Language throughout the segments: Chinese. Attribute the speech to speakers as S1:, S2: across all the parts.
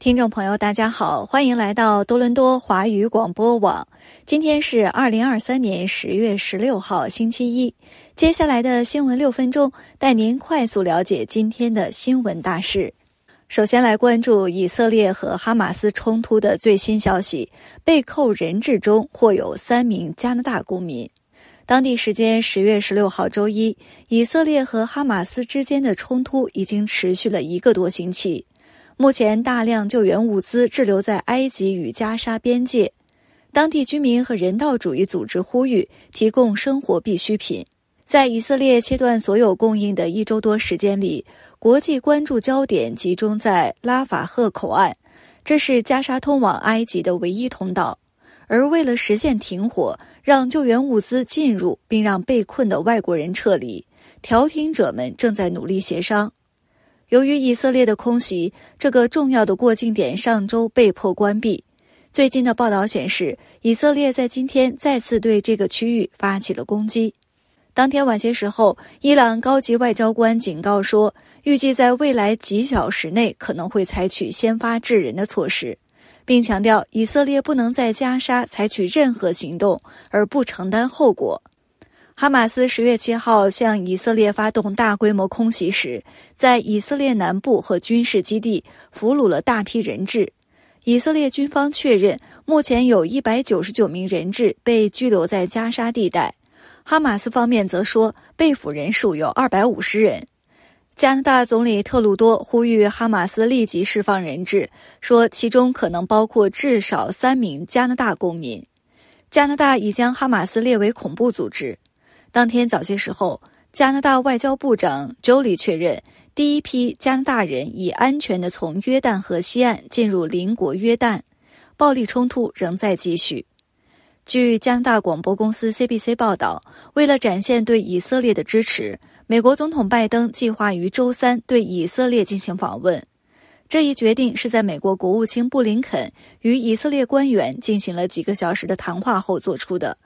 S1: 听众朋友，大家好，欢迎来到多伦多华语广播网。今天是二零二三年十月十六号，星期一。接下来的新闻六分钟，带您快速了解今天的新闻大事。首先来关注以色列和哈马斯冲突的最新消息：被扣人质中或有三名加拿大公民。当地时间十月十六号周一，以色列和哈马斯之间的冲突已经持续了一个多星期。目前，大量救援物资滞留在埃及与加沙边界，当地居民和人道主义组织呼吁提供生活必需品。在以色列切断所有供应的一周多时间里，国际关注焦点集中在拉法赫口岸，这是加沙通往埃及的唯一通道。而为了实现停火，让救援物资进入，并让被困的外国人撤离，调停者们正在努力协商。由于以色列的空袭，这个重要的过境点上周被迫关闭。最近的报道显示，以色列在今天再次对这个区域发起了攻击。当天晚些时候，伊朗高级外交官警告说，预计在未来几小时内可能会采取先发制人的措施，并强调以色列不能在加沙采取任何行动而不承担后果。哈马斯十月七号向以色列发动大规模空袭时，在以色列南部和军事基地俘虏了大批人质。以色列军方确认，目前有一百九十九名人质被拘留在加沙地带。哈马斯方面则说，被俘人数有二百五十人。加拿大总理特鲁多呼吁哈马斯立即释放人质，说其中可能包括至少三名加拿大公民。加拿大已将哈马斯列为恐怖组织。当天早些时候，加拿大外交部长 Jolie 确认，第一批加拿大人已安全地从约旦河西岸进入邻国约旦。暴力冲突仍在继续。据加拿大广播公司 CBC 报道，为了展现对以色列的支持，美国总统拜登计划于周三对以色列进行访问。这一决定是在美国国务卿布林肯与以色列官员进行了几个小时的谈话后做出的。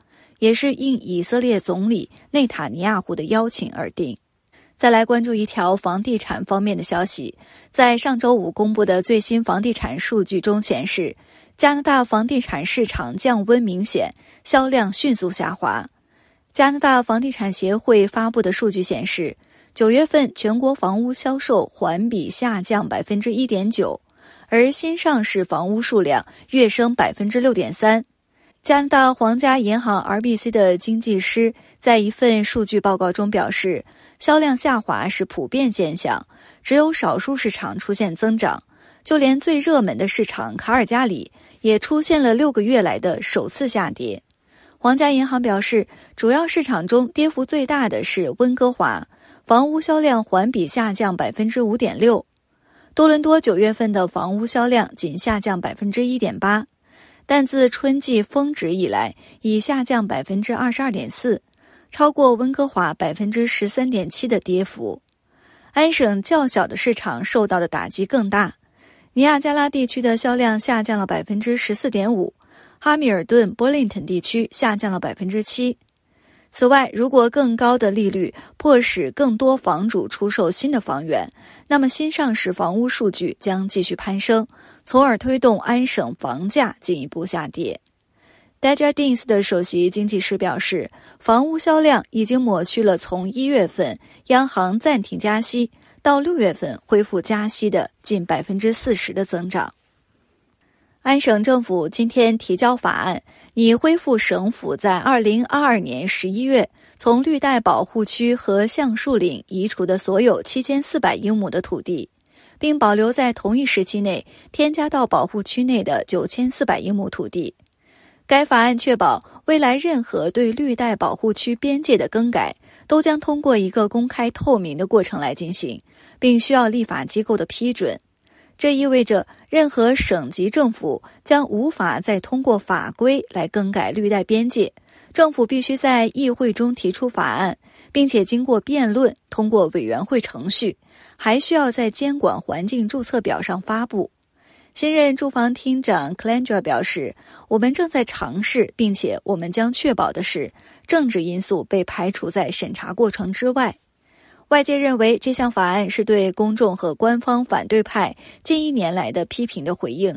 S1: 也是应以色列总理内塔尼亚胡的邀请而定。再来关注一条房地产方面的消息，在上周五公布的最新房地产数据中显示，加拿大房地产市场降温明显，销量迅速下滑。加拿大房地产协会发布的数据显示，九月份全国房屋销售环比下降百分之一点九，而新上市房屋数量跃升百分之六点三。加拿大皇家银行 RBC 的经济师在一份数据报告中表示，销量下滑是普遍现象，只有少数市场出现增长。就连最热门的市场卡尔加里也出现了六个月来的首次下跌。皇家银行表示，主要市场中跌幅最大的是温哥华，房屋销量环比下降百分之五点六。多伦多九月份的房屋销量仅下降百分之一点八。但自春季峰值以来，已下降百分之二十二点四，超过温哥华百分之十三点七的跌幅。安省较小的市场受到的打击更大，尼亚加拉地区的销量下降了百分之十四点五，哈密尔顿、波林顿地区下降了百分之七。此外，如果更高的利率迫使更多房主出售新的房源，那么新上市房屋数据将继续攀升。从而推动安省房价进一步下跌。Dajadins 的首席经济师表示，房屋销量已经抹去了从一月份央行暂停加息到六月份恢复加息的近百分之四十的增长。安省政府今天提交法案，拟恢复省府在二零二二年十一月从绿带保护区和橡树岭移除的所有七千四百英亩的土地。并保留在同一时期内添加到保护区内的九千四百英亩土地。该法案确保未来任何对绿带保护区边界的更改都将通过一个公开透明的过程来进行，并需要立法机构的批准。这意味着任何省级政府将无法再通过法规来更改绿带边界。政府必须在议会中提出法案，并且经过辩论通过委员会程序。还需要在监管环境注册表上发布。新任住房厅长 c l a n d r a 表示：“我们正在尝试，并且我们将确保的是，政治因素被排除在审查过程之外。外界认为这项法案是对公众和官方反对派近一年来的批评的回应。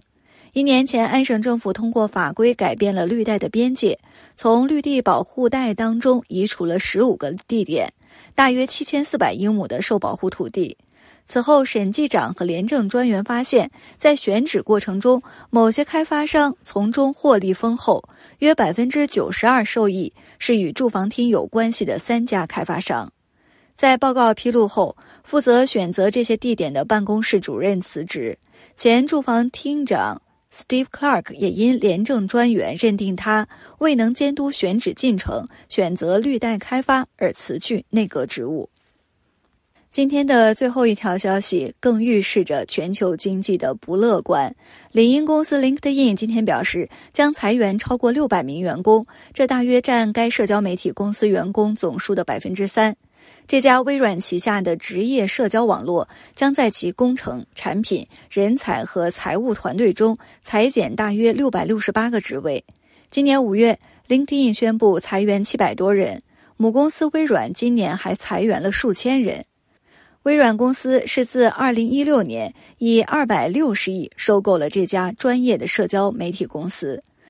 S1: 一年前，安省政府通过法规改变了绿带的边界，从绿地保护带当中移除了十五个地点，大约七千四百英亩的受保护土地。此后，审计长和廉政专员发现，在选址过程中，某些开发商从中获利丰厚，约百分之九十二受益是与住房厅有关系的三家开发商。在报告披露后，负责选择这些地点的办公室主任辞职，前住房厅长 Steve Clark 也因廉政专员认定他未能监督选址进程，选择绿带开发而辞去内阁职务。今天的最后一条消息更预示着全球经济的不乐观。领英公司 LinkedIn 今天表示，将裁员超过六百名员工，这大约占该社交媒体公司员工总数的百分之三。这家微软旗下的职业社交网络将在其工程、产品、人才和财务团队中裁减大约六百六十八个职位。今年五月，LinkedIn 宣布裁员七百多人，母公司微软今年还裁员了数千人。微软公司是自2016年以260亿收购了这家专业的社交媒体公司。